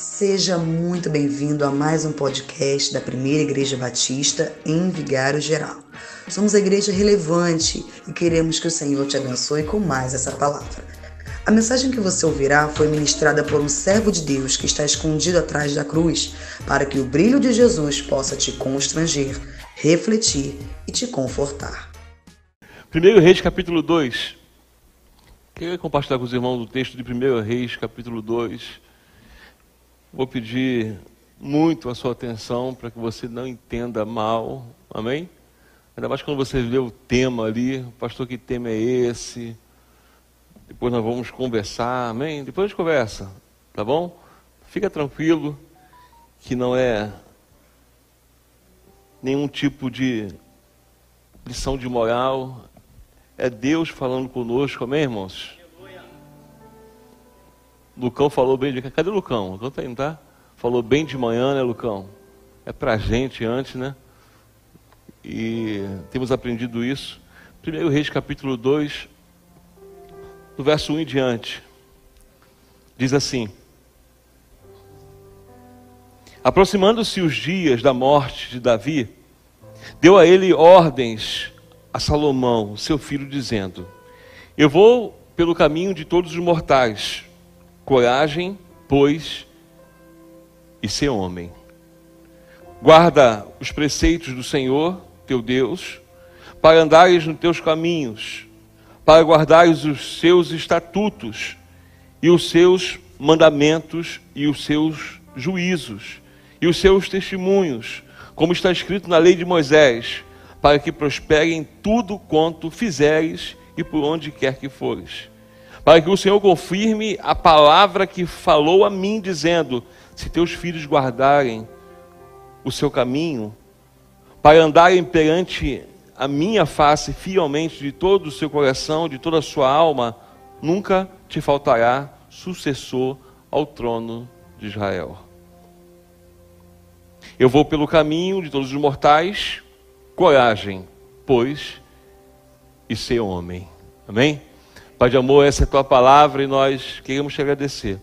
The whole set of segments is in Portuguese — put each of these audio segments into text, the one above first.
Seja muito bem-vindo a mais um podcast da Primeira Igreja Batista em Vigário Geral. Somos a igreja relevante e queremos que o Senhor te abençoe com mais essa palavra. A mensagem que você ouvirá foi ministrada por um servo de Deus que está escondido atrás da cruz, para que o brilho de Jesus possa te constranger, refletir e te confortar. 1 Reis capítulo 2. Queria compartilhar com os irmãos o texto de 1 Reis capítulo 2 Vou pedir muito a sua atenção para que você não entenda mal, amém? Ainda mais quando você vê o tema ali, pastor, que tema é esse? Depois nós vamos conversar, amém? Depois a gente conversa, tá bom? Fica tranquilo, que não é nenhum tipo de lição de moral, é Deus falando conosco, amém, irmãos? Lucão falou bem de. Cadê o Lucão? Lucão tá aí, tá? Falou bem de manhã, né, Lucão? É pra gente antes, né? E temos aprendido isso. Primeiro Reis capítulo 2, do verso 1 em diante. Diz assim: Aproximando-se os dias da morte de Davi, deu a ele ordens a Salomão, seu filho, dizendo: Eu vou pelo caminho de todos os mortais Coragem, pois, e ser homem. Guarda os preceitos do Senhor, teu Deus, para andares nos teus caminhos, para guardares os seus estatutos e os seus mandamentos e os seus juízos e os seus testemunhos, como está escrito na lei de Moisés, para que prospere em tudo quanto fizeres e por onde quer que fores para que o Senhor confirme a palavra que falou a mim, dizendo: Se teus filhos guardarem o seu caminho, para andarem perante a minha face fielmente de todo o seu coração, de toda a sua alma, nunca te faltará sucessor ao trono de Israel. Eu vou pelo caminho de todos os mortais, coragem, pois, e ser homem. Amém? Pai de amor, essa é a tua palavra e nós queremos te agradecer.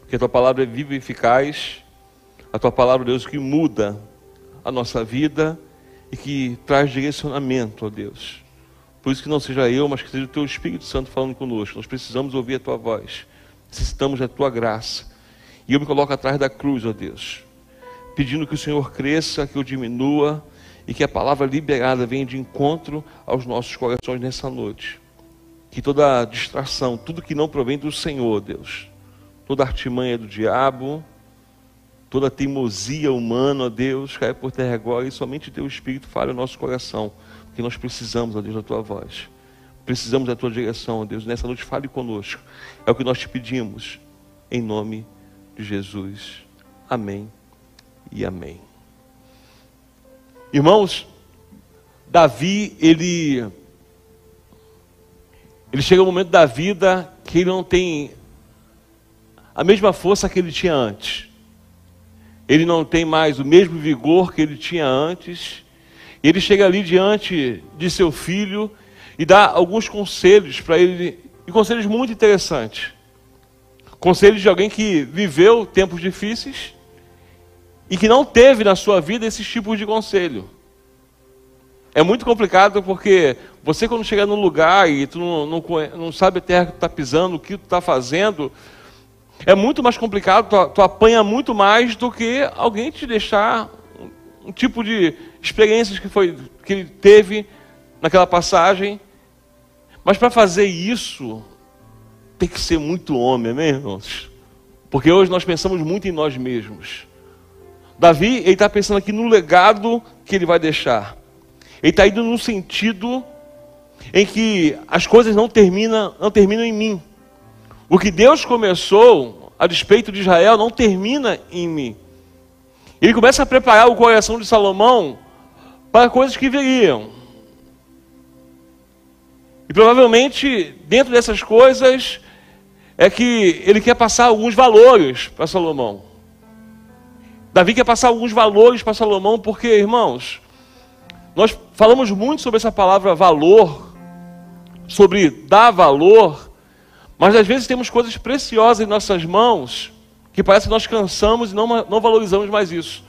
Porque a tua palavra é viva e eficaz. A tua palavra, Deus, que muda a nossa vida e que traz direcionamento, ó Deus. Por isso que não seja eu, mas que seja o teu Espírito Santo falando conosco. Nós precisamos ouvir a tua voz. Necessitamos da tua graça. E eu me coloco atrás da cruz, ó Deus, pedindo que o Senhor cresça, que eu diminua e que a palavra liberada venha de encontro aos nossos corações nessa noite que toda distração, tudo que não provém do Senhor, Deus, toda artimanha do diabo, toda teimosia humana, ó Deus, cai por terra agora e somente Teu Espírito fale o nosso coração, porque nós precisamos, ó Deus, da Tua voz. Precisamos da Tua direção, ó Deus. Nessa noite fale conosco. É o que nós te pedimos, em nome de Jesus. Amém e amém. Irmãos, Davi, ele ele chega um momento da vida que ele não tem a mesma força que ele tinha antes. Ele não tem mais o mesmo vigor que ele tinha antes. Ele chega ali diante de seu filho e dá alguns conselhos para ele, e conselhos muito interessantes. Conselhos de alguém que viveu tempos difíceis e que não teve na sua vida esses tipos de conselho. É muito complicado porque você quando chega num lugar e tu não, não, não sabe a terra que tu está pisando, o que tu está fazendo, é muito mais complicado, tu, tu, apanha muito mais do que alguém te deixar um, um tipo de experiências que, foi, que ele teve naquela passagem. Mas para fazer isso, tem que ser muito homem, amém, irmãos? Porque hoje nós pensamos muito em nós mesmos. Davi, ele está pensando aqui no legado que ele vai deixar. Ele está indo num sentido em que as coisas não terminam, não terminam em mim. O que Deus começou a despeito de Israel não termina em mim. Ele começa a preparar o coração de Salomão para coisas que viriam. E provavelmente, dentro dessas coisas, é que ele quer passar alguns valores para Salomão. Davi quer passar alguns valores para Salomão, porque, irmãos, nós falamos muito sobre essa palavra valor, sobre dar valor, mas às vezes temos coisas preciosas em nossas mãos que parece que nós cansamos e não, não valorizamos mais isso.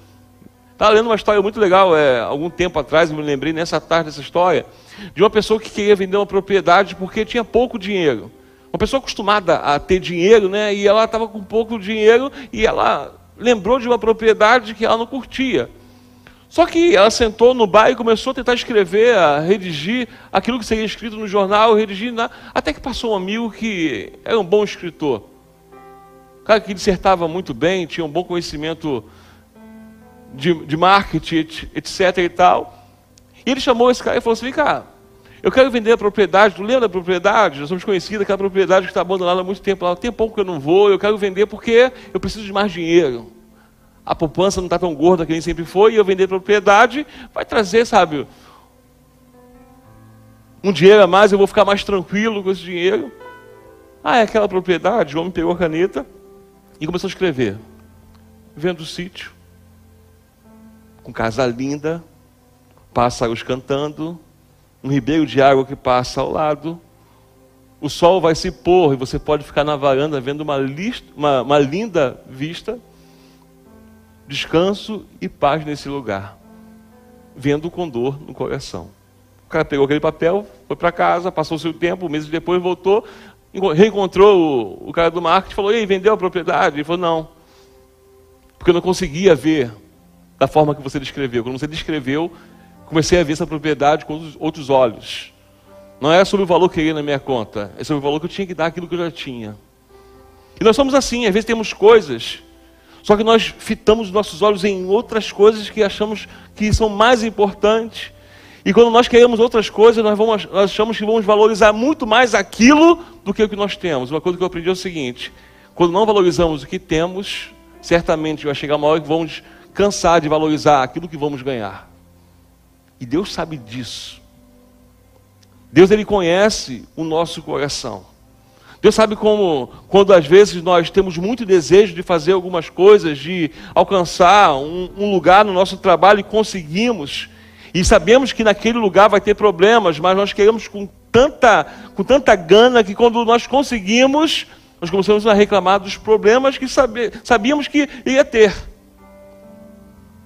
Estava lendo uma história muito legal, é, algum tempo atrás, me lembrei nessa tarde dessa história, de uma pessoa que queria vender uma propriedade porque tinha pouco dinheiro. Uma pessoa acostumada a ter dinheiro, né? E ela estava com pouco dinheiro e ela lembrou de uma propriedade que ela não curtia. Só que ela sentou no bar e começou a tentar escrever, a redigir aquilo que seria escrito no jornal, redigir, na... até que passou um amigo que era um bom escritor. Um cara que dissertava muito bem, tinha um bom conhecimento de, de marketing, etc e tal. E ele chamou esse cara e falou assim, vem cá, eu quero vender a propriedade, tu lembra da propriedade? Nós somos conhecidos, aquela propriedade que está abandonada há muito tempo. Lá, tem pouco que eu não vou, eu quero vender porque eu preciso de mais dinheiro. A poupança não está tão gorda que nem sempre foi, e eu vender propriedade vai trazer, sabe, um dinheiro a mais, eu vou ficar mais tranquilo com esse dinheiro. Ah, é aquela propriedade? O homem pegou a caneta e começou a escrever. Vendo o sítio, com casa linda, pássaros cantando, um ribeiro de água que passa ao lado. O sol vai se pôr e você pode ficar na varanda vendo uma, lista, uma, uma linda vista. Descanso e paz nesse lugar, vendo com dor no coração. O cara pegou aquele papel, foi para casa, passou seu tempo, meses depois voltou, reencontrou o, o cara do marketing e falou: Ei, vendeu a propriedade? Ele falou: Não, porque eu não conseguia ver da forma que você descreveu. Quando você descreveu, comecei a ver essa propriedade com outros olhos. Não é sobre o valor que ia na minha conta, é sobre o valor que eu tinha que dar aquilo que eu já tinha. E nós somos assim, às vezes temos coisas, só que nós fitamos nossos olhos em outras coisas que achamos que são mais importantes. E quando nós queremos outras coisas, nós, vamos, nós achamos que vamos valorizar muito mais aquilo do que o que nós temos. Uma coisa que eu aprendi é o seguinte: quando não valorizamos o que temos, certamente vai chegar uma hora que vamos cansar de valorizar aquilo que vamos ganhar. E Deus sabe disso. Deus ele conhece o nosso coração. Deus sabe como, quando às vezes nós temos muito desejo de fazer algumas coisas, de alcançar um, um, lugar no nosso trabalho e conseguimos, e sabemos que naquele lugar vai ter problemas, mas nós queremos com tanta, com tanta gana que quando nós conseguimos, nós começamos a reclamar dos problemas que sabíamos que ia ter.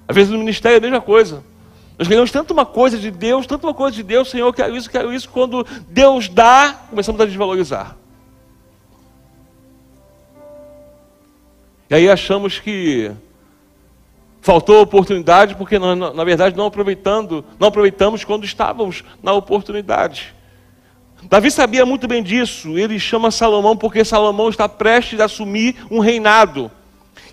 Às vezes no ministério é a mesma coisa. Nós queremos tanto uma coisa de Deus, tanto uma coisa de Deus, Senhor, quero isso, quero isso. Quando Deus dá, começamos a desvalorizar. E aí achamos que faltou oportunidade porque nós, na verdade, não aproveitando, não aproveitamos quando estávamos na oportunidade. Davi sabia muito bem disso. Ele chama Salomão porque Salomão está prestes a assumir um reinado.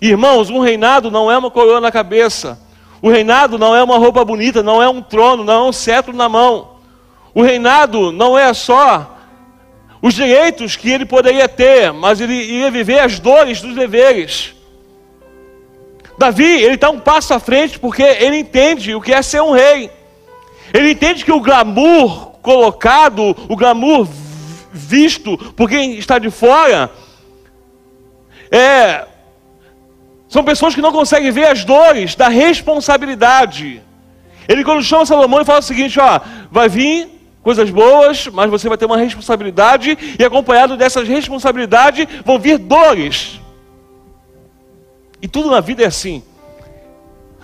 Irmãos, um reinado não é uma coroa na cabeça. O reinado não é uma roupa bonita, não é um trono, não é um cetro na mão. O reinado não é só os direitos que ele poderia ter, mas ele ia viver as dores dos deveres. Davi, ele está um passo à frente porque ele entende o que é ser um rei. Ele entende que o glamour colocado, o glamour visto por quem está de fora, é são pessoas que não conseguem ver as dores da responsabilidade. Ele quando chama Salomão ele fala o seguinte, ó, vai vir coisas boas, mas você vai ter uma responsabilidade e acompanhado dessas responsabilidades vão vir dores. E tudo na vida é assim.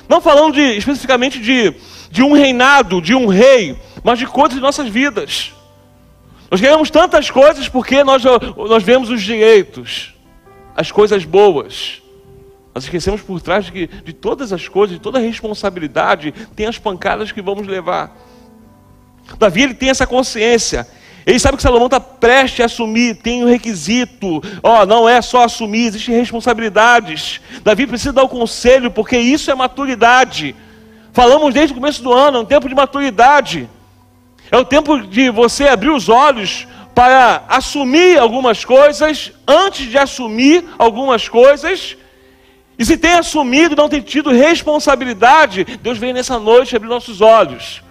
Não falando de, especificamente de, de um reinado, de um rei, mas de coisas de nossas vidas. Nós ganhamos tantas coisas porque nós, nós vemos os direitos, as coisas boas. Nós esquecemos por trás de, de todas as coisas, de toda a responsabilidade, tem as pancadas que vamos levar. Davi ele tem essa consciência. Ele sabe que Salomão está prestes a assumir, tem um requisito. Ó, oh, não é só assumir, existem responsabilidades. Davi precisa dar o conselho, porque isso é maturidade. Falamos desde o começo do ano, é um tempo de maturidade. É o tempo de você abrir os olhos para assumir algumas coisas, antes de assumir algumas coisas, e se tem assumido não tem tido responsabilidade, Deus vem nessa noite abrir nossos olhos.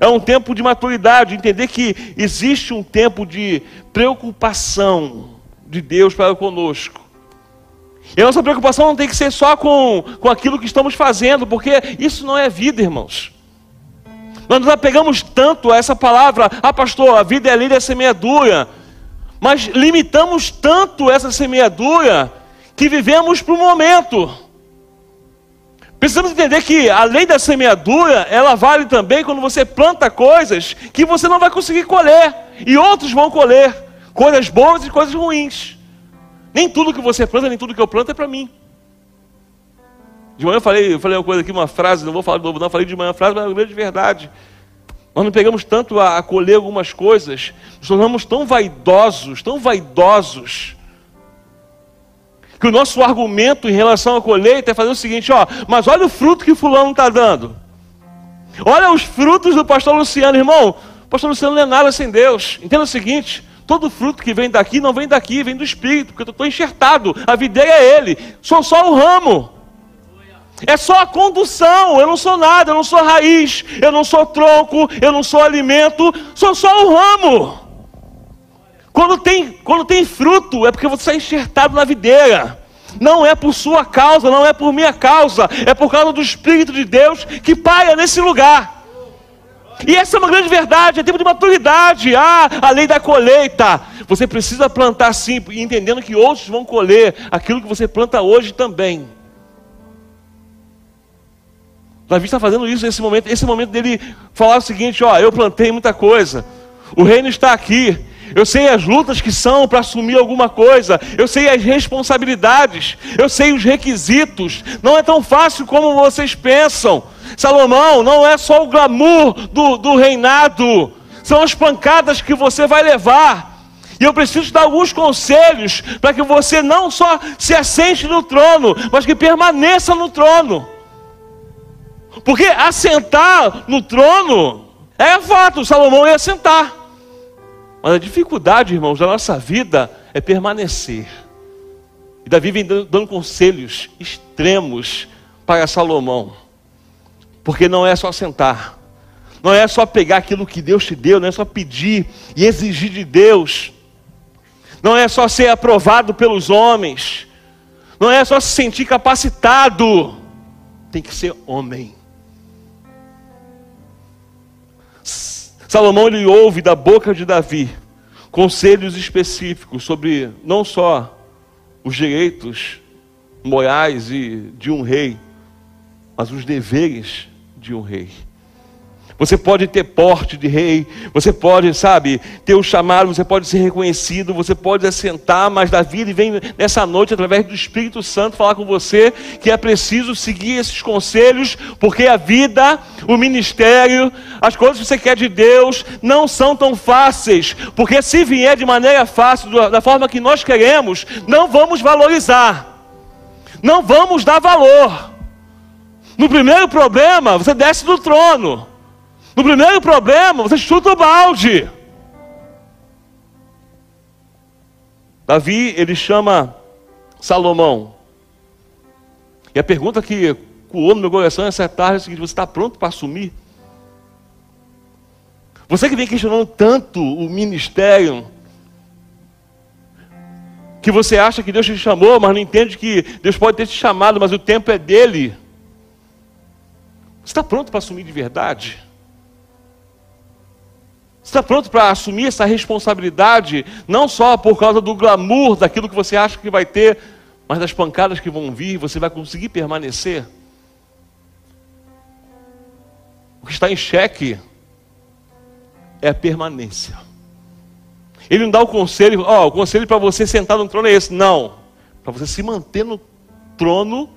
É um tempo de maturidade, entender que existe um tempo de preocupação de Deus para conosco. E a nossa preocupação não tem que ser só com, com aquilo que estamos fazendo, porque isso não é vida, irmãos. Nós nos apegamos tanto a essa palavra, ah, pastor, a vida é linda, é semeadura, mas limitamos tanto essa semeadura que vivemos para o momento. Precisamos entender que a lei da semeadura, ela vale também quando você planta coisas que você não vai conseguir colher, e outros vão colher, coisas boas e coisas ruins. Nem tudo que você planta, nem tudo que eu planto é para mim. De manhã eu falei, eu falei uma coisa aqui, uma frase, não vou falar de novo, não, falei de manhã uma frase, mas é uma grande verdade. Nós não pegamos tanto a, a colher algumas coisas, nos tornamos tão vaidosos, tão vaidosos, que o nosso argumento em relação à colheita é fazer o seguinte: ó, mas olha o fruto que Fulano está dando. Olha os frutos do pastor Luciano, irmão. O pastor Luciano não é nada sem Deus. Entenda o seguinte: todo fruto que vem daqui não vem daqui, vem do Espírito, porque eu estou enxertado. A videira é Ele, sou só o ramo. É só a condução, eu não sou nada, eu não sou raiz, eu não sou tronco, eu não sou alimento, sou só o ramo. Quando tem, quando tem fruto, é porque você está enxertado na videira. Não é por sua causa, não é por minha causa, é por causa do Espírito de Deus que paira nesse lugar. E essa é uma grande verdade, é tempo de maturidade. Ah, a lei da colheita. Você precisa plantar sim, entendendo que outros vão colher aquilo que você planta hoje também. Davi está fazendo isso nesse momento, esse momento dele falar o seguinte: ó, eu plantei muita coisa, o reino está aqui, eu sei as lutas que são para assumir alguma coisa, eu sei as responsabilidades, eu sei os requisitos. Não é tão fácil como vocês pensam. Salomão, não é só o glamour do, do reinado, são as pancadas que você vai levar. E eu preciso dar alguns conselhos para que você não só se assente no trono, mas que permaneça no trono. Porque assentar no trono é fato, Salomão ia sentar. Mas a dificuldade, irmãos, da nossa vida é permanecer. E Davi vem dando conselhos extremos para Salomão. Porque não é só sentar, não é só pegar aquilo que Deus te deu, não é só pedir e exigir de Deus, não é só ser aprovado pelos homens, não é só se sentir capacitado, tem que ser homem. Salomão ele ouve da boca de Davi conselhos específicos sobre não só os direitos morais e de um rei, mas os deveres de um rei. Você pode ter porte de rei, você pode, sabe, ter o chamado, você pode ser reconhecido, você pode assentar, mas Davi vem nessa noite, através do Espírito Santo, falar com você que é preciso seguir esses conselhos, porque a vida, o ministério, as coisas que você quer de Deus não são tão fáceis, porque se vier de maneira fácil, da forma que nós queremos, não vamos valorizar, não vamos dar valor. No primeiro problema, você desce do trono. No primeiro problema, você chuta o balde. Davi, ele chama Salomão. E a pergunta que coou no meu coração essa tarde é a seguinte: você está pronto para assumir? Você que vem questionando tanto o ministério, que você acha que Deus te chamou, mas não entende que Deus pode ter te chamado, mas o tempo é dele. Você está pronto para assumir de verdade? Está pronto para assumir essa responsabilidade, não só por causa do glamour daquilo que você acha que vai ter, mas das pancadas que vão vir, você vai conseguir permanecer? O que está em xeque é a permanência. Ele não dá o conselho, ó, oh, o conselho para você sentar no trono é esse. Não. Para você se manter no trono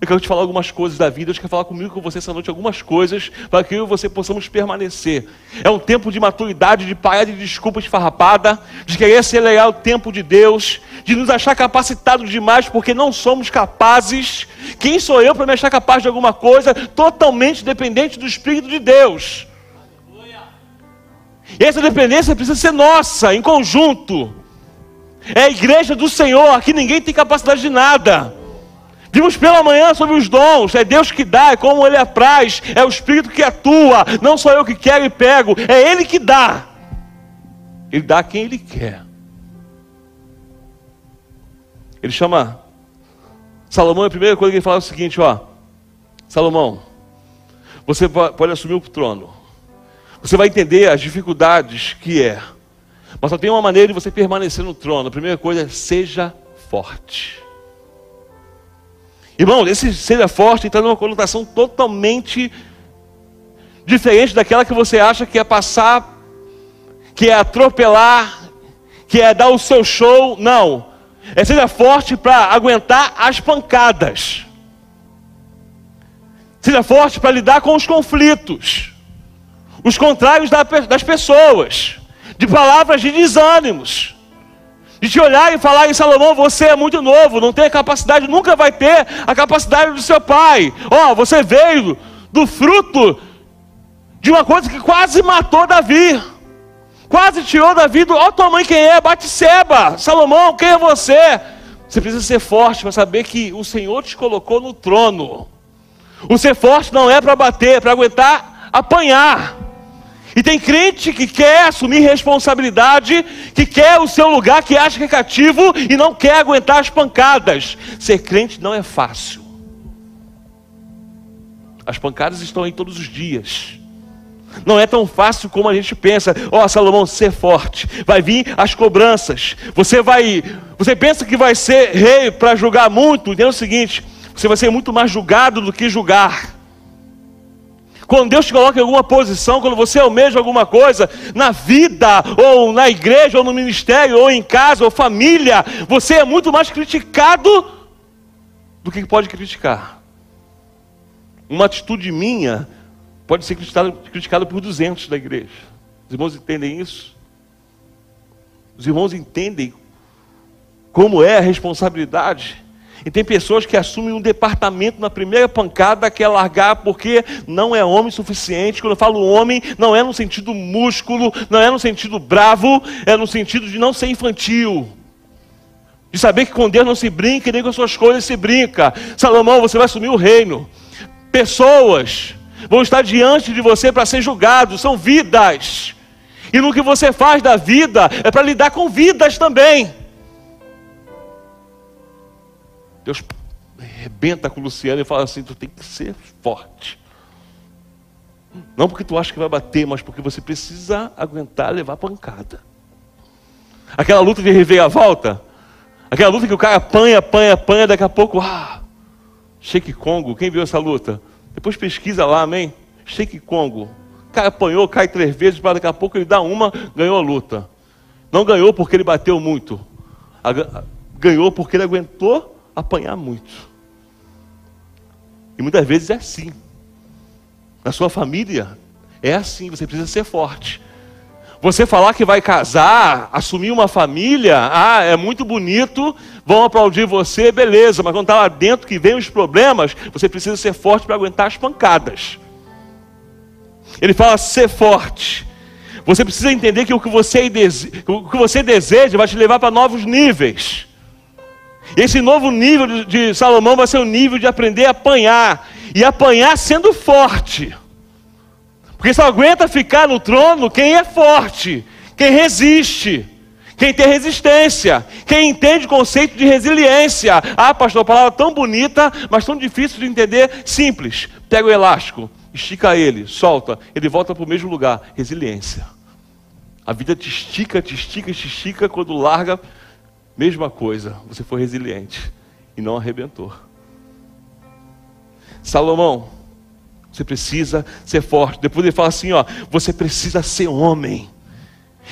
eu quero te falar algumas coisas da vida. Deus quer falar comigo com você essa noite algumas coisas para que eu e você possamos permanecer. É um tempo de maturidade, de parar de desculpas farrapada, de querer acelerar o tempo de Deus, de nos achar capacitados demais porque não somos capazes. Quem sou eu para me achar capaz de alguma coisa? Totalmente dependente do Espírito de Deus. E essa dependência precisa ser nossa, em conjunto. É a igreja do Senhor, aqui ninguém tem capacidade de nada. Vimos pela manhã sobre os dons, é Deus que dá, é como Ele apraz, é o Espírito que atua, não sou eu que quero e pego, é Ele que dá. Ele dá quem Ele quer. Ele chama Salomão, a primeira coisa que ele fala é o seguinte: ó, Salomão, você pode assumir o trono, você vai entender as dificuldades que é, mas só tem uma maneira de você permanecer no trono. A primeira coisa é seja forte. Irmão, esse seja forte está numa conotação totalmente diferente daquela que você acha que é passar, que é atropelar, que é dar o seu show. Não. É seja forte para aguentar as pancadas. Seja forte para lidar com os conflitos, os contrários das pessoas, de palavras de desânimos de te olhar e falar em Salomão, você é muito novo, não tem a capacidade, nunca vai ter a capacidade do seu pai. Ó, oh, você veio do fruto de uma coisa que quase matou Davi. Quase tirou Davi do. Ó, oh, tua mãe quem é? Bate-seba. Salomão, quem é você? Você precisa ser forte para saber que o Senhor te colocou no trono. O ser forte não é para bater, é para aguentar apanhar. E tem crente que quer assumir responsabilidade, que quer o seu lugar, que acha que é cativo e não quer aguentar as pancadas. Ser crente não é fácil. As pancadas estão aí todos os dias. Não é tão fácil como a gente pensa. Ó, oh, Salomão, ser forte. Vai vir as cobranças. Você vai, você pensa que vai ser rei para julgar muito? Entenda o seguinte: você vai ser muito mais julgado do que julgar. Quando Deus te coloca em alguma posição, quando você almeja alguma coisa na vida, ou na igreja, ou no ministério, ou em casa, ou família, você é muito mais criticado do que pode criticar. Uma atitude minha pode ser criticada, criticada por 200 da igreja. Os irmãos entendem isso? Os irmãos entendem como é a responsabilidade? E tem pessoas que assumem um departamento na primeira pancada que é largar porque não é homem suficiente. Quando eu falo homem, não é no sentido músculo, não é no sentido bravo, é no sentido de não ser infantil. De saber que com Deus não se brinca e nem com as suas coisas se brinca. Salomão, você vai assumir o reino. Pessoas vão estar diante de você para ser julgados, são vidas. E no que você faz da vida é para lidar com vidas também. Deus rebenta com o Luciano e fala assim: tu tem que ser forte. Não porque tu acha que vai bater, mas porque você precisa aguentar levar pancada. Aquela luta de rever a volta, aquela luta que o cara apanha, apanha, apanha, daqui a pouco, ah, Shake Congo, quem viu essa luta? Depois pesquisa lá, amém? Shake Congo. O cara apanhou, cai três vezes, para daqui a pouco ele dá uma, ganhou a luta. Não ganhou porque ele bateu muito. Ganhou porque ele aguentou apanhar muito. E muitas vezes é assim. Na sua família é assim, você precisa ser forte. Você falar que vai casar, assumir uma família, ah, é muito bonito, vão aplaudir você, beleza, mas quando está lá dentro que vem os problemas, você precisa ser forte para aguentar as pancadas. Ele fala ser forte. Você precisa entender que o que você, o que você deseja vai te levar para novos níveis. Esse novo nível de Salomão vai ser o nível de aprender a apanhar. E apanhar sendo forte. Porque só aguenta ficar no trono quem é forte, quem resiste, quem tem resistência, quem entende o conceito de resiliência. Ah, pastor, palavra tão bonita, mas tão difícil de entender. Simples. Pega o elástico, estica ele, solta, ele volta para o mesmo lugar. Resiliência. A vida te estica, te estica, te estica, quando larga, Mesma coisa, você foi resiliente e não arrebentou. Salomão, você precisa ser forte. Depois ele fala assim: ó, você precisa ser homem.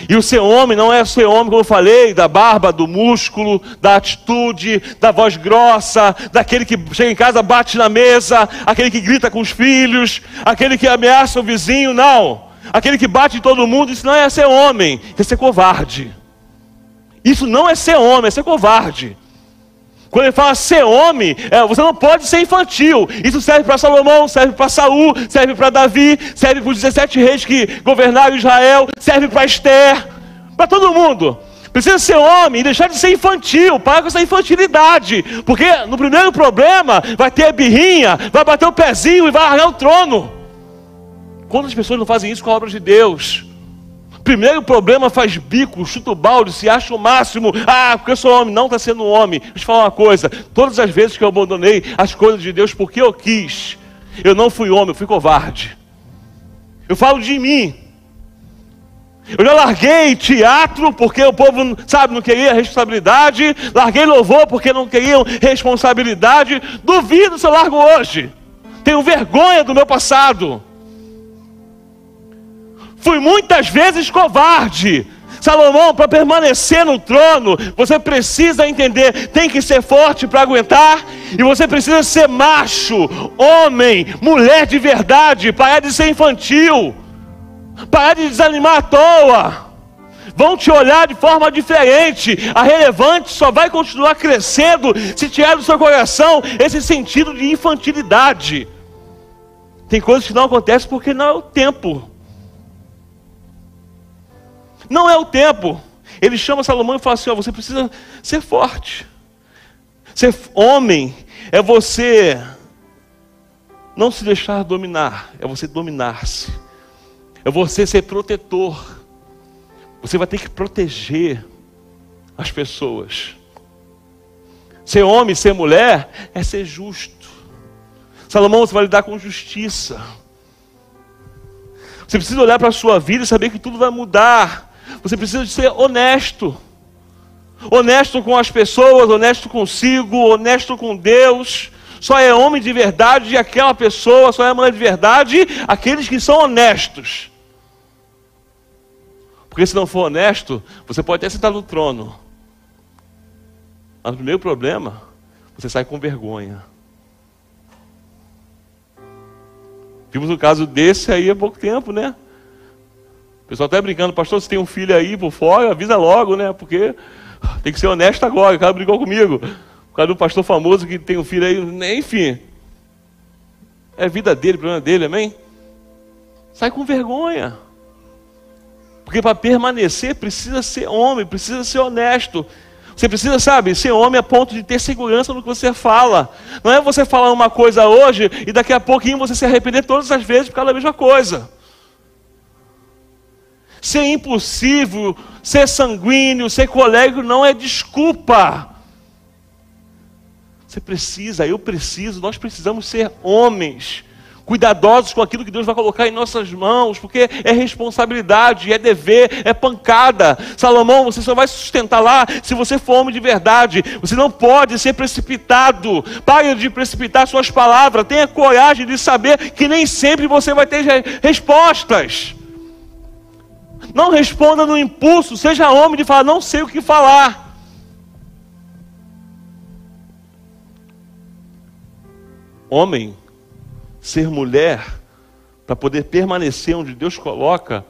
E o ser homem não é ser homem, como eu falei, da barba, do músculo, da atitude, da voz grossa, daquele que chega em casa, bate na mesa, aquele que grita com os filhos, aquele que ameaça o vizinho, não. Aquele que bate em todo mundo, isso não é ser homem, é ser covarde. Isso não é ser homem, é ser covarde. Quando ele fala ser homem, é, você não pode ser infantil. Isso serve para Salomão, serve para Saul, serve para Davi, serve para os 17 reis que governaram Israel, serve para Esther, para todo mundo. Precisa ser homem e deixar de ser infantil, para com essa infantilidade. Porque no primeiro problema vai ter a birrinha, vai bater o pezinho e vai largar o trono. Quantas pessoas não fazem isso com a obra de Deus? Primeiro problema faz bico, chuta o balde, se acha o máximo. Ah, porque eu sou homem. Não está sendo homem. Deixa eu falar uma coisa. Todas as vezes que eu abandonei as coisas de Deus porque eu quis, eu não fui homem, eu fui covarde. Eu falo de mim. Eu já larguei teatro porque o povo, sabe, não queria responsabilidade. Larguei louvor porque não queriam responsabilidade. Duvido se eu largo hoje. Tenho vergonha do meu passado. Fui muitas vezes covarde. Salomão, para permanecer no trono, você precisa entender, tem que ser forte para aguentar, e você precisa ser macho, homem, mulher de verdade, parar de ser infantil. Parar de desanimar à toa. Vão te olhar de forma diferente. A relevante só vai continuar crescendo se tirar do seu coração esse sentido de infantilidade. Tem coisas que não acontecem porque não é o tempo. Não é o tempo. Ele chama Salomão e fala assim: ó, você precisa ser forte. Ser homem é você não se deixar dominar, é você dominar-se é você ser protetor. Você vai ter que proteger as pessoas. Ser homem, ser mulher, é ser justo. Salomão, você vai lidar com justiça. Você precisa olhar para a sua vida e saber que tudo vai mudar. Você precisa ser honesto. Honesto com as pessoas, honesto consigo, honesto com Deus. Só é homem de verdade aquela pessoa, só é mulher de verdade aqueles que são honestos. Porque se não for honesto, você pode até sentar no trono. Mas o primeiro problema, você sai com vergonha. Vimos um caso desse aí há pouco tempo, né? Pessoal até brincando, pastor, se tem um filho aí por fora, avisa logo, né? Porque tem que ser honesto agora. O cara brigou comigo. O cara do pastor famoso que tem um filho aí, enfim. É vida dele, problema dele, amém? Sai com vergonha. Porque para permanecer precisa ser homem, precisa ser honesto. Você precisa, sabe, ser homem a ponto de ter segurança no que você fala. Não é você falar uma coisa hoje e daqui a pouquinho você se arrepender todas as vezes por causa da mesma coisa. Ser impossível, ser sanguíneo, ser colega não é desculpa. Você precisa, eu preciso, nós precisamos ser homens cuidadosos com aquilo que Deus vai colocar em nossas mãos, porque é responsabilidade, é dever, é pancada. Salomão, você só vai se sustentar lá se você for homem de verdade. Você não pode ser precipitado. Pare de precipitar suas palavras. Tenha coragem de saber que nem sempre você vai ter respostas. Não responda no impulso, seja homem de falar, não sei o que falar. Homem ser mulher, para poder permanecer onde Deus coloca,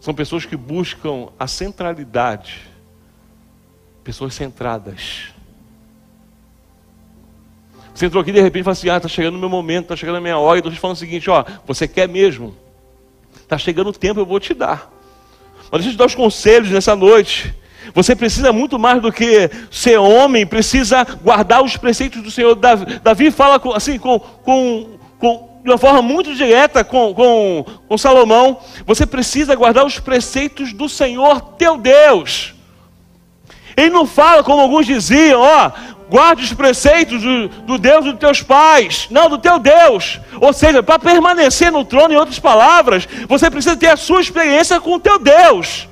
são pessoas que buscam a centralidade, pessoas centradas. Você entrou aqui de repente e falou assim: Ah, está chegando o meu momento, está chegando a minha hora. E Deus falando o seguinte: Ó, você quer mesmo? Está chegando o tempo, eu vou te dar. Mas deixa eu te dar os conselhos nessa noite. Você precisa muito mais do que ser homem, precisa guardar os preceitos do Senhor. Davi fala assim, com, com, com, de uma forma muito direta com, com, com Salomão: você precisa guardar os preceitos do Senhor teu Deus. Ele não fala como alguns diziam, ó, guarde os preceitos do, do, Deus dos teus pais, não, do teu Deus. Ou seja, para permanecer no trono, em outras palavras, você precisa ter a sua experiência com o teu Deus.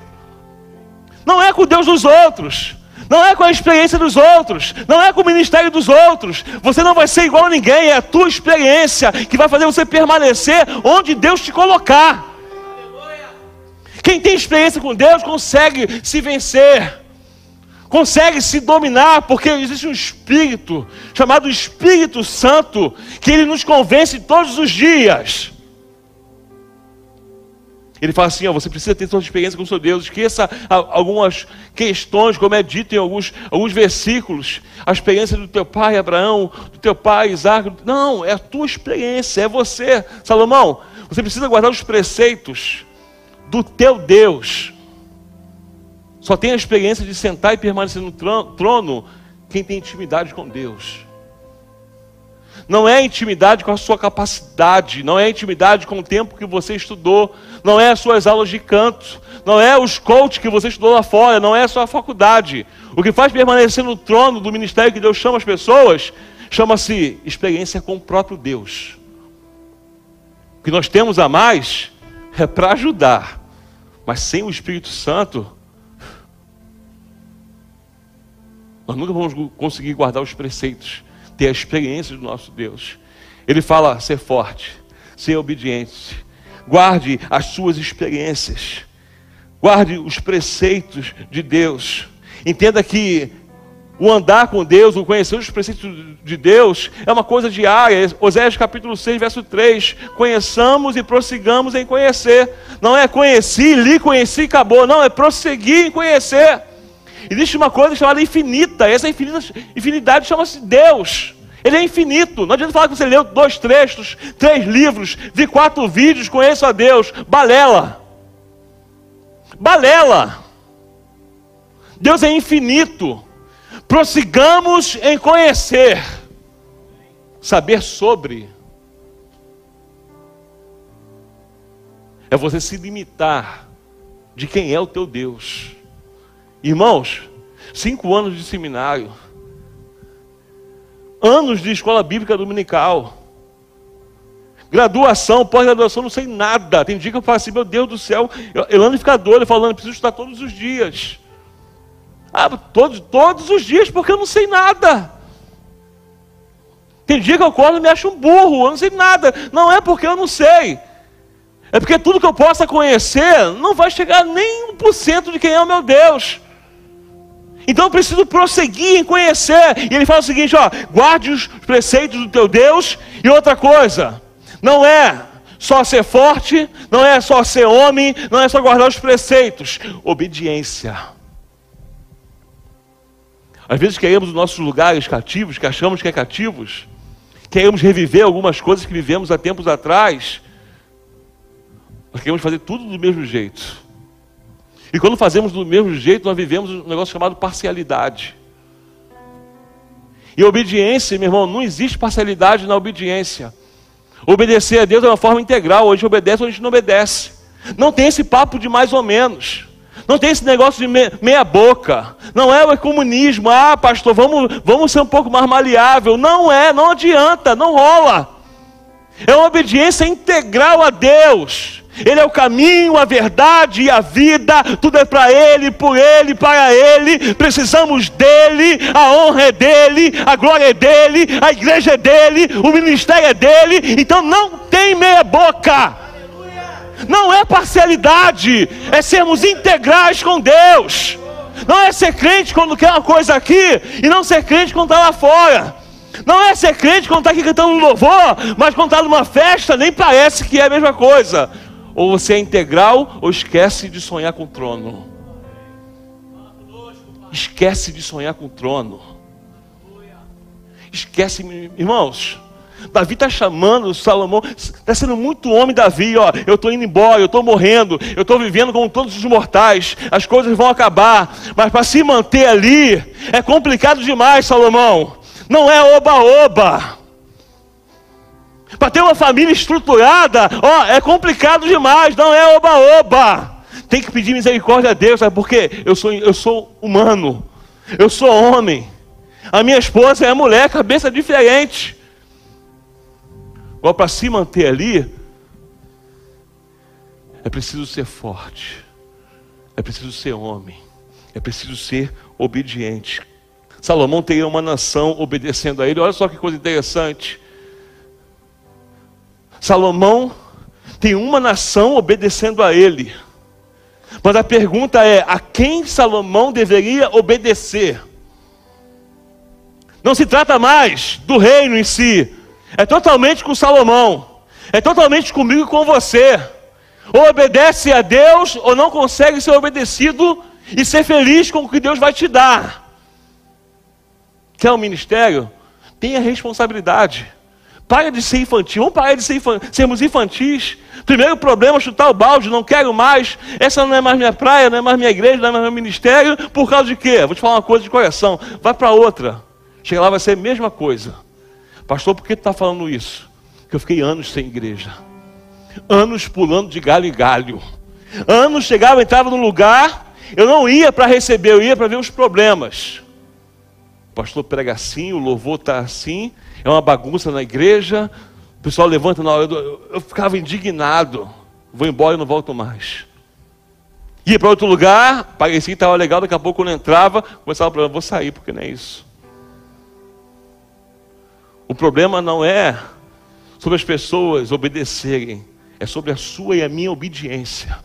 Não é com o Deus dos outros. Não é com a experiência dos outros, não é com o ministério dos outros. Você não vai ser igual a ninguém, é a tua experiência que vai fazer você permanecer onde Deus te colocar. Quem tem experiência com Deus consegue se vencer, consegue se dominar, porque existe um Espírito chamado Espírito Santo que ele nos convence todos os dias. Ele fala assim: ó, você precisa ter sua experiência com o seu Deus. Esqueça algumas questões, como é dito em alguns, alguns versículos. A experiência do teu pai Abraão, do teu pai Isaac. Não, é a tua experiência, é você. Salomão, você precisa guardar os preceitos do teu Deus. Só tem a experiência de sentar e permanecer no trono quem tem intimidade com Deus. Não é intimidade com a sua capacidade, não é intimidade com o tempo que você estudou, não é as suas aulas de canto, não é os coaches que você estudou lá fora, não é a sua faculdade. O que faz permanecer no trono do ministério que Deus chama as pessoas, chama-se experiência com o próprio Deus. O que nós temos a mais é para ajudar, Mas sem o Espírito Santo, nós nunca vamos conseguir guardar os preceitos, ter a experiência do nosso Deus. Ele fala: ser forte, ser obediente, guarde as suas experiências, guarde os preceitos de Deus. Entenda que o andar com Deus, o conhecer os preceitos de Deus, é uma coisa diária. Oséias capítulo 6, verso 3. Conheçamos e prossigamos em conhecer. Não é conheci, li, conheci, acabou. Não, é prosseguir em conhecer. Existe uma coisa chamada infinita. Essa infinidade chama-se Deus. Ele é infinito. Não adianta falar que você leu dois trechos, três livros, vi quatro vídeos, conheço a Deus. Balela. Balela. Deus é infinito prossigamos em conhecer, saber sobre. É você se limitar de quem é o teu Deus. Irmãos, cinco anos de seminário, anos de escola bíblica dominical, graduação, pós-graduação, não sei nada. Tem dia que eu falo assim, meu Deus do céu, eu, ando ficar doido falando, preciso estudar todos os dias. Ah, todos, todos os dias, porque eu não sei nada. Tem dia que eu acordo e me acho um burro, eu não sei nada. Não é porque eu não sei. É porque tudo que eu possa conhecer não vai chegar nem 1% de quem é o meu Deus. Então eu preciso prosseguir em conhecer. E ele fala o seguinte: ó, guarde os preceitos do teu Deus. E outra coisa, não é só ser forte, não é só ser homem, não é só guardar os preceitos. Obediência. Às vezes queremos os nossos lugares cativos, que achamos que é cativos, queremos reviver algumas coisas que vivemos há tempos atrás. Nós queremos fazer tudo do mesmo jeito. E quando fazemos do mesmo jeito, nós vivemos um negócio chamado parcialidade. E obediência, meu irmão, não existe parcialidade na obediência. Obedecer a Deus é uma forma integral. Hoje obedece, hoje não obedece. Não tem esse papo de mais ou menos. Não tem esse negócio de meia boca. Não é o comunismo. Ah, pastor, vamos, vamos ser um pouco mais maleável. Não é, não adianta, não rola. É uma obediência integral a Deus. Ele é o caminho, a verdade e a vida. Tudo é para Ele, por Ele, para Ele. Precisamos dEle. A honra é dEle, a glória é dEle, a igreja é dEle, o ministério é dEle. Então não tem meia boca não é parcialidade, é sermos integrais com Deus. Não é ser crente quando quer uma coisa aqui e não ser crente quando está lá fora. Não é ser crente quando está aqui cantando louvor, mas quando está numa festa nem parece que é a mesma coisa. Ou você é integral ou esquece de sonhar com o trono. Esquece de sonhar com o trono. Esquece, irmãos. Davi está chamando Salomão, está sendo muito homem, Davi. Ó, eu estou indo embora, eu estou morrendo, eu estou vivendo como todos os mortais, as coisas vão acabar, mas para se manter ali é complicado demais, Salomão. Não é oba-oba. Para ter uma família estruturada, ó, é complicado demais, não é oba-oba. Tem que pedir misericórdia a Deus, sabe por quê? Eu sou, eu sou humano, eu sou homem. A minha esposa é mulher, cabeça diferente. Agora, para se manter ali, é preciso ser forte, é preciso ser homem, é preciso ser obediente. Salomão teria uma nação obedecendo a ele, olha só que coisa interessante. Salomão tem uma nação obedecendo a ele. Mas a pergunta é: a quem Salomão deveria obedecer? Não se trata mais do reino em si, é totalmente com Salomão. É totalmente comigo e com você. Ou obedece a Deus, ou não consegue ser obedecido e ser feliz com o que Deus vai te dar. Quer um ministério? Tenha responsabilidade. Para de ser infantil. Vamos parar de ser infan... sermos infantis. Primeiro problema, chutar o balde, não quero mais. Essa não é mais minha praia, não é mais minha igreja, não é mais meu ministério. Por causa de quê? Vou te falar uma coisa de coração. Vai para outra. Chega lá, vai ser a mesma coisa. Pastor, por que tu está falando isso? Porque eu fiquei anos sem igreja. Anos pulando de galho em galho. Anos chegava, entrava no lugar, eu não ia para receber, eu ia para ver os problemas. Pastor prega assim, o louvor está assim, é uma bagunça na igreja, o pessoal levanta na hora, eu, eu ficava indignado. Vou embora e não volto mais. Ia para outro lugar, parecia que estava legal, daqui a pouco quando entrava, começava o problema, vou sair, porque não é isso. O problema não é sobre as pessoas obedecerem, é sobre a sua e a minha obediência.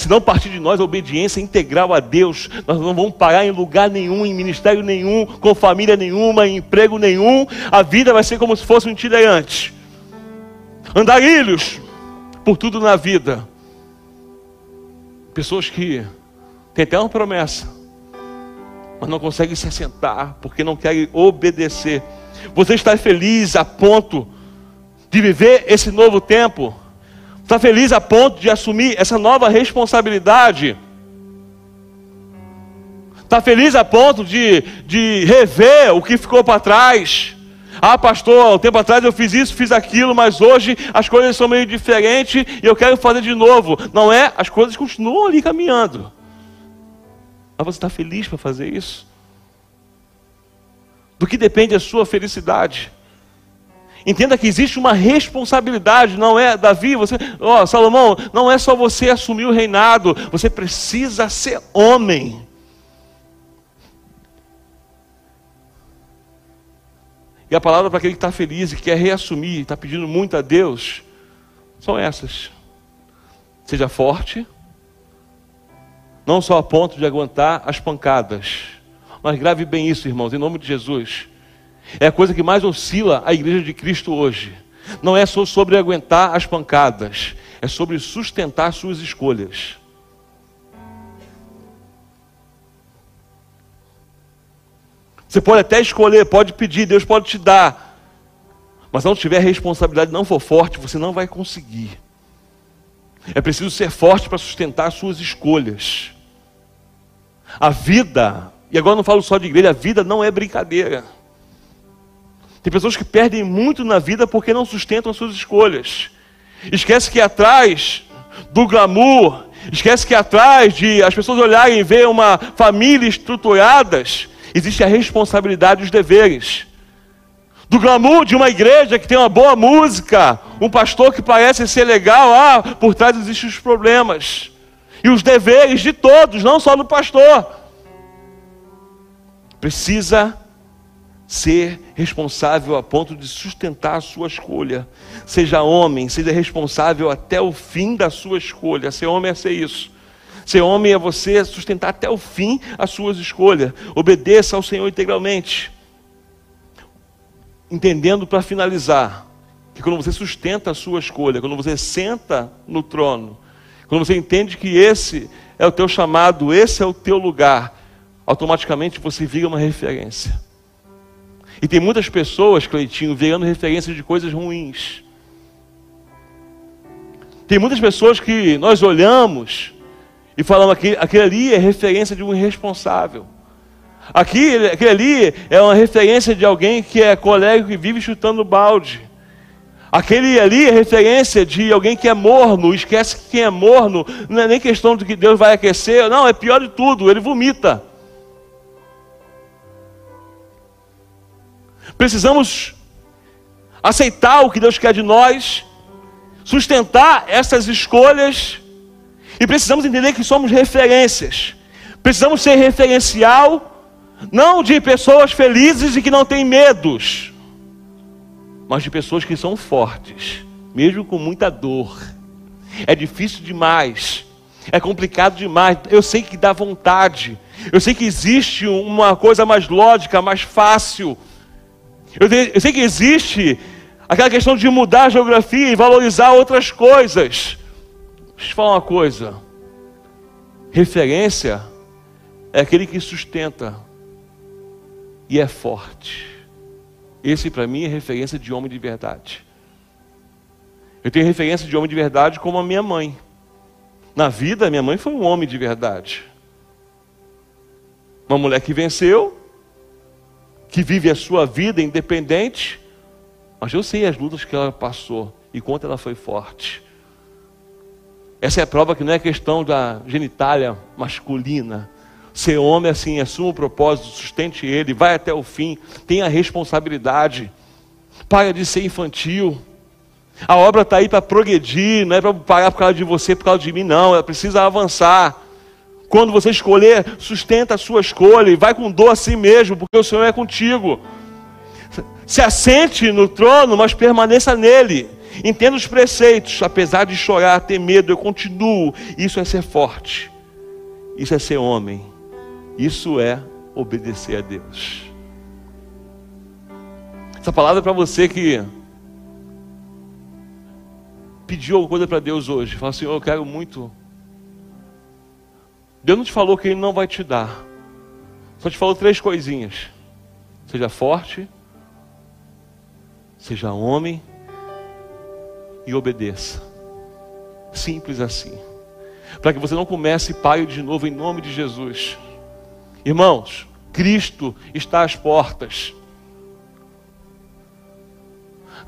Se não partir de nós a obediência integral a Deus, nós não vamos parar em lugar nenhum, em ministério nenhum, com família nenhuma, em emprego nenhum. A vida vai ser como se fosse um itinerante. Andarilhos por tudo na vida. Pessoas que têm até uma promessa, mas não conseguem se assentar porque não querem obedecer. Você está feliz a ponto de viver esse novo tempo? Está feliz a ponto de assumir essa nova responsabilidade? Está feliz a ponto de, de rever o que ficou para trás? Ah, pastor, um tempo atrás eu fiz isso, fiz aquilo, mas hoje as coisas são meio diferentes e eu quero fazer de novo. Não é? As coisas continuam ali caminhando. Mas você está feliz para fazer isso? Do que depende a sua felicidade? Entenda que existe uma responsabilidade, não é, Davi, você, ó, Salomão, não é só você assumir o reinado, você precisa ser homem. E a palavra para aquele que está feliz e quer reassumir, está pedindo muito a Deus, são essas. Seja forte, não só a ponto de aguentar as pancadas, mas grave bem isso, irmãos, em nome de Jesus. É a coisa que mais oscila a igreja de Cristo hoje. Não é só sobre aguentar as pancadas, é sobre sustentar suas escolhas. Você pode até escolher, pode pedir, Deus pode te dar. Mas não tiver responsabilidade, não for forte, você não vai conseguir. É preciso ser forte para sustentar suas escolhas. A vida, e agora não falo só de igreja, a vida não é brincadeira. Tem pessoas que perdem muito na vida porque não sustentam as suas escolhas. Esquece que atrás do glamour, esquece que atrás de as pessoas olharem e ver uma família estruturadas, existe a responsabilidade e os deveres. Do glamour de uma igreja que tem uma boa música, um pastor que parece ser legal, ah, por trás existem os problemas. E os deveres de todos, não só do pastor. Precisa ser responsável a ponto de sustentar a sua escolha. Seja homem, seja responsável até o fim da sua escolha. Ser homem é ser isso. Ser homem é você sustentar até o fim as suas escolhas. Obedeça ao Senhor integralmente. Entendendo para finalizar que quando você sustenta a sua escolha, quando você senta no trono, quando você entende que esse é o teu chamado, esse é o teu lugar, automaticamente você vira uma referência. E tem muitas pessoas, Cleitinho, virando referência de coisas ruins. Tem muitas pessoas que nós olhamos e falamos que aquele ali é referência de um irresponsável. Aqui, aquele ali é uma referência de alguém que é colega e vive chutando balde. Aquele ali é referência de alguém que é morno, esquece que quem é morno não é nem questão de que Deus vai aquecer, não, é pior de tudo, ele vomita. Precisamos aceitar o que Deus quer de nós, sustentar essas escolhas e precisamos entender que somos referências. Precisamos ser referencial não de pessoas felizes e que não têm medos, mas de pessoas que são fortes, mesmo com muita dor. É difícil demais, é complicado demais. Eu sei que dá vontade, eu sei que existe uma coisa mais lógica, mais fácil eu, eu sei que existe aquela questão de mudar a geografia e valorizar outras coisas. Deixa eu falar uma coisa. Referência é aquele que sustenta e é forte. Esse para mim é referência de homem de verdade. Eu tenho referência de homem de verdade como a minha mãe. Na vida, minha mãe foi um homem de verdade. Uma mulher que venceu, que vive a sua vida independente, mas eu sei as lutas que ela passou e quanto ela foi forte. Essa é a prova que não é questão da genitália masculina. Ser homem assim, assuma o propósito, sustente ele, vai até o fim, tenha responsabilidade. Para de ser infantil. A obra está aí para progredir, não é para parar por causa de você, por causa de mim, não. Ela precisa avançar. Quando você escolher, sustenta a sua escolha e vai com dor assim mesmo, porque o Senhor é contigo. Se assente no trono, mas permaneça nele. Entenda os preceitos, apesar de chorar, ter medo, eu continuo. Isso é ser forte. Isso é ser homem. Isso é obedecer a Deus. Essa palavra é para você que pediu alguma coisa para Deus hoje. Fala assim, eu quero muito Deus não te falou que Ele não vai te dar. Só te falou três coisinhas: seja forte, seja homem e obedeça. Simples assim. Para que você não comece paio de novo em nome de Jesus. Irmãos, Cristo está às portas.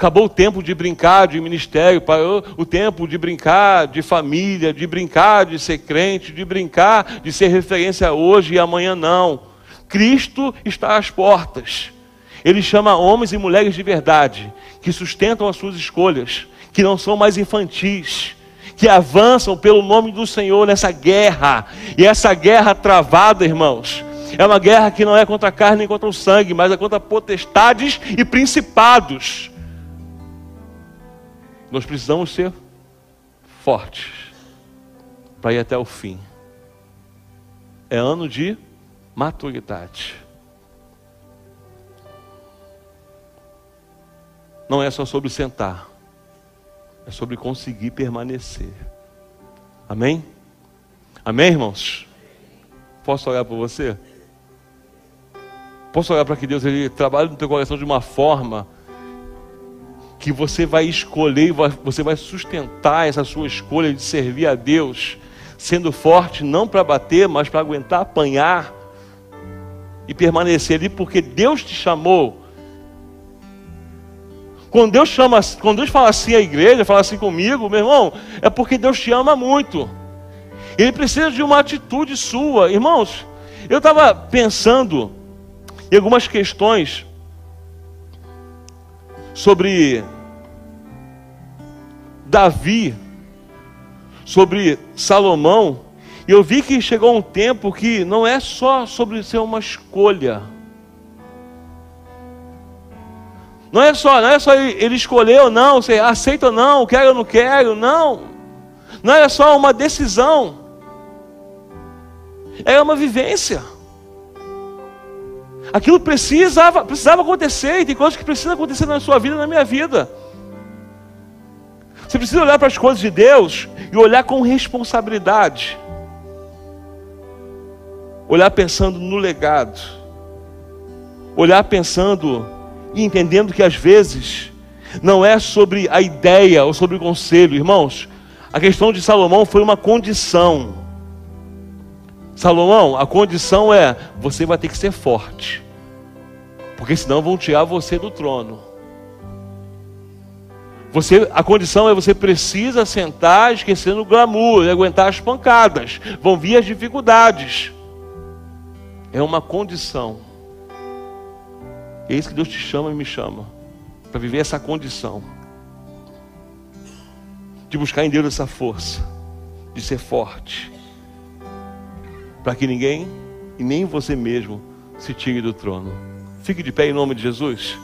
Acabou o tempo de brincar de ministério, parou o tempo de brincar de família, de brincar de ser crente, de brincar de ser referência hoje e amanhã não. Cristo está às portas. Ele chama homens e mulheres de verdade, que sustentam as suas escolhas, que não são mais infantis, que avançam pelo nome do Senhor nessa guerra. E essa guerra travada, irmãos, é uma guerra que não é contra a carne nem contra o sangue, mas é contra potestades e principados. Nós precisamos ser fortes para ir até o fim. É ano de maturidade. Não é só sobre sentar, é sobre conseguir permanecer. Amém? Amém, irmãos? Posso olhar para você? Posso olhar para que Deus ele trabalhe no teu coração de uma forma que você vai escolher, você vai sustentar essa sua escolha de servir a Deus, sendo forte não para bater, mas para aguentar apanhar e permanecer ali, porque Deus te chamou. Quando Deus chama, quando Deus fala assim à igreja, fala assim comigo, meu irmão, é porque Deus te ama muito. Ele precisa de uma atitude sua, irmãos. Eu estava pensando em algumas questões sobre Davi, sobre Salomão, e eu vi que chegou um tempo que não é só sobre ser uma escolha. Não é só, não é só ele escolher ou não, você aceita ou não, quero ou não quero, não. Não é só uma decisão. É uma vivência. Aquilo precisava, precisava acontecer, e tem coisas que precisam acontecer na sua vida, na minha vida. Você precisa olhar para as coisas de Deus e olhar com responsabilidade. Olhar pensando no legado. Olhar pensando e entendendo que às vezes não é sobre a ideia ou sobre o conselho, irmãos. A questão de Salomão foi uma condição. Salomão, a condição é: você vai ter que ser forte, porque senão vão tirar você do trono. Você, a condição é você precisa sentar esquecendo o glamour e aguentar as pancadas. Vão vir as dificuldades. É uma condição. É isso que Deus te chama e me chama. Para viver essa condição. De buscar em Deus essa força. De ser forte. Para que ninguém e nem você mesmo se tire do trono. Fique de pé em nome de Jesus.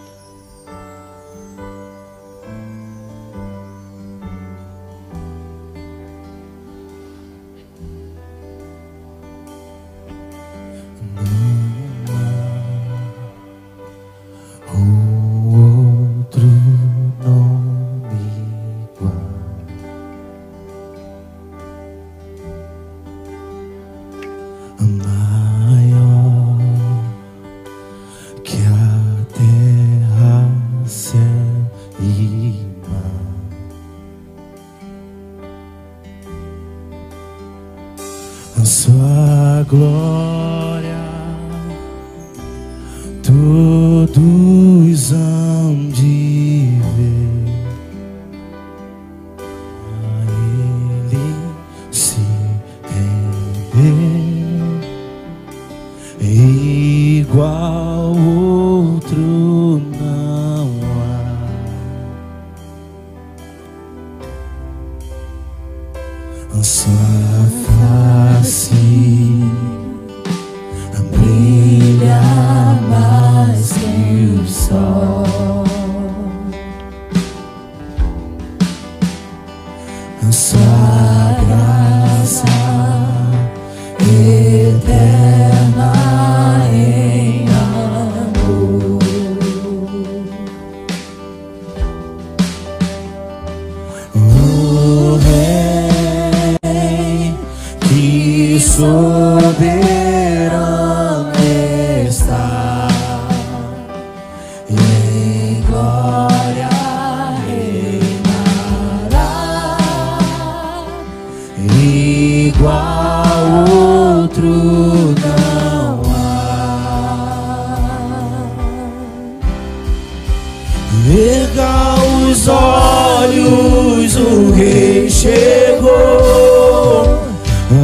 Erga os olhos, o rei chegou.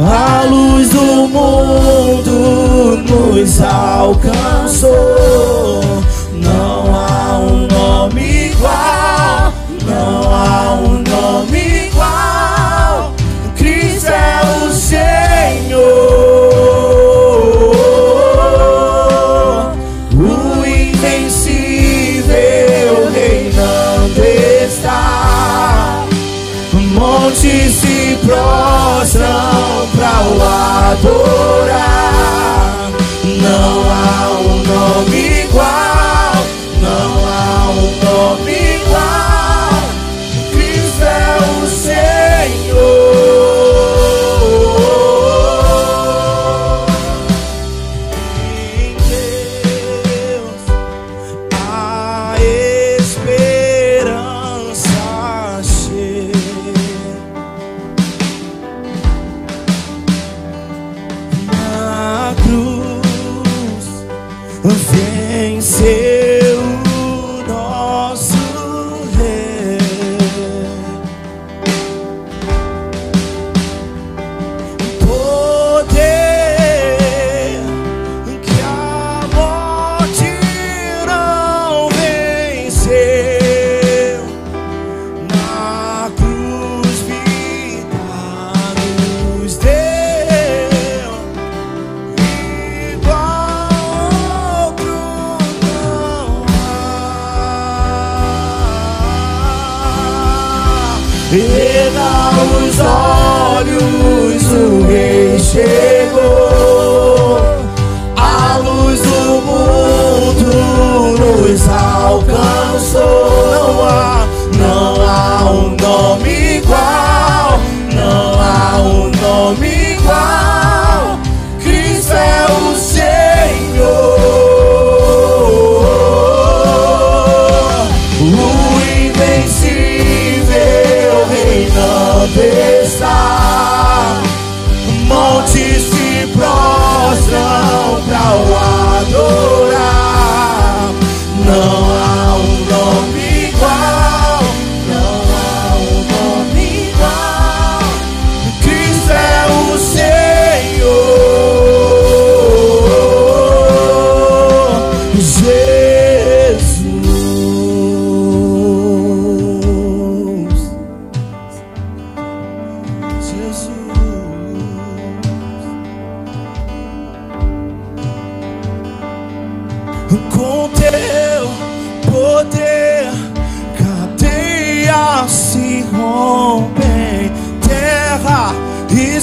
A luz do mundo nos alcançou.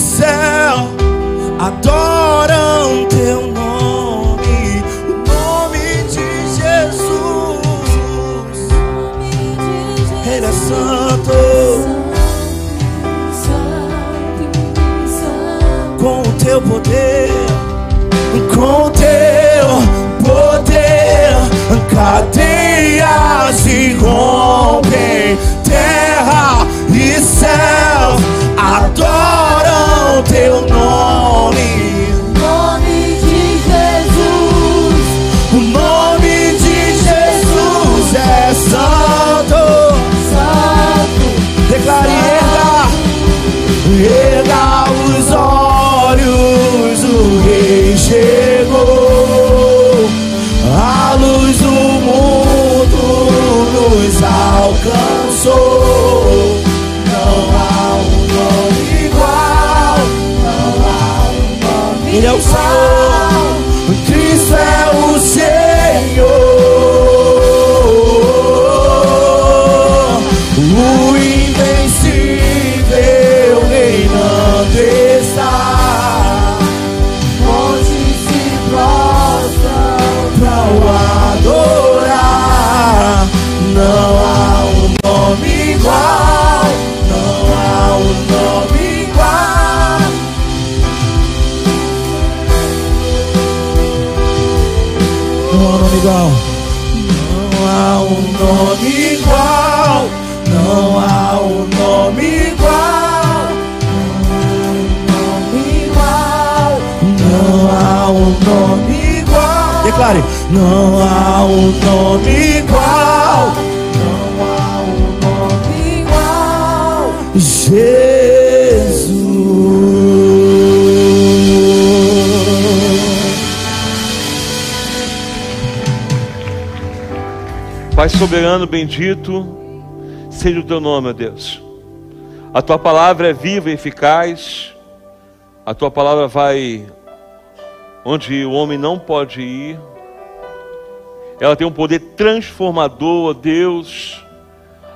céu adoram teu nome, o nome de Jesus. Ele é santo. Com o teu poder, com o teu poder, cadeias se rompem, terra e céu adoram teu nome. nome igual, não há um nome igual. Não há um nome igual. Não há um nome igual, não há um nome igual. Não há um nome igual. Declare, não há um nome igual. Soberano, bendito, seja o teu nome, ó Deus. A tua palavra é viva e eficaz. A tua palavra vai onde o homem não pode ir. Ela tem um poder transformador, ó Deus.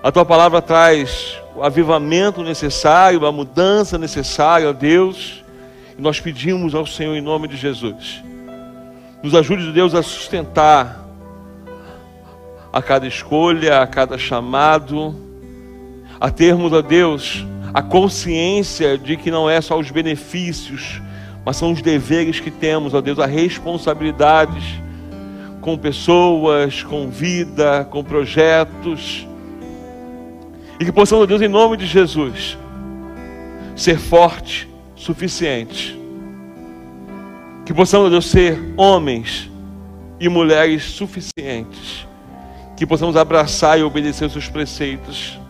A tua palavra traz o avivamento necessário, a mudança necessária, ó Deus. E nós pedimos ao Senhor em nome de Jesus. Nos ajude, Deus, a sustentar a cada escolha, a cada chamado, a termos, a Deus, a consciência de que não é só os benefícios, mas são os deveres que temos, ó Deus, a responsabilidades com pessoas, com vida, com projetos. E que possamos, ó Deus, em nome de Jesus, ser forte, suficiente. Que possamos, ó Deus, ser homens e mulheres suficientes que possamos abraçar e obedecer os seus preceitos,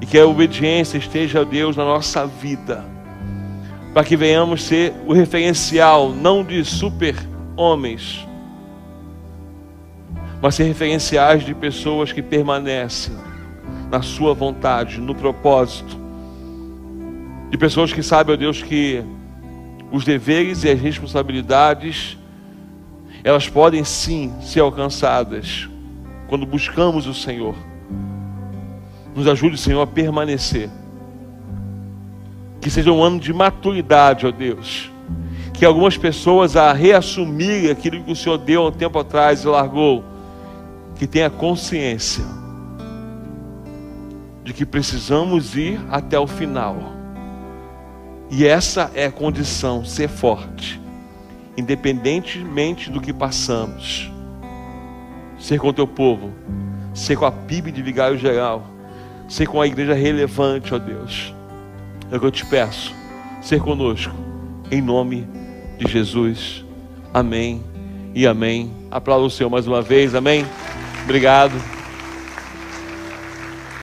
e que a obediência esteja a Deus na nossa vida, para que venhamos ser o referencial não de super homens, mas ser referenciais de pessoas que permanecem na sua vontade, no propósito, de pessoas que sabem, ó Deus, que os deveres e as responsabilidades elas podem sim ser alcançadas quando buscamos o Senhor. Nos ajude, Senhor, a permanecer. Que seja um ano de maturidade, ó Deus. Que algumas pessoas a reassumir aquilo que o Senhor deu há um tempo atrás e largou, que tenha consciência de que precisamos ir até o final. E essa é a condição, ser forte, independentemente do que passamos ser com o teu povo, ser com a PIB de Vigário Geral, ser com a igreja relevante, ó Deus. É o que eu te peço, ser conosco, em nome de Jesus. Amém e amém. Aplauda o Senhor mais uma vez, amém. Obrigado.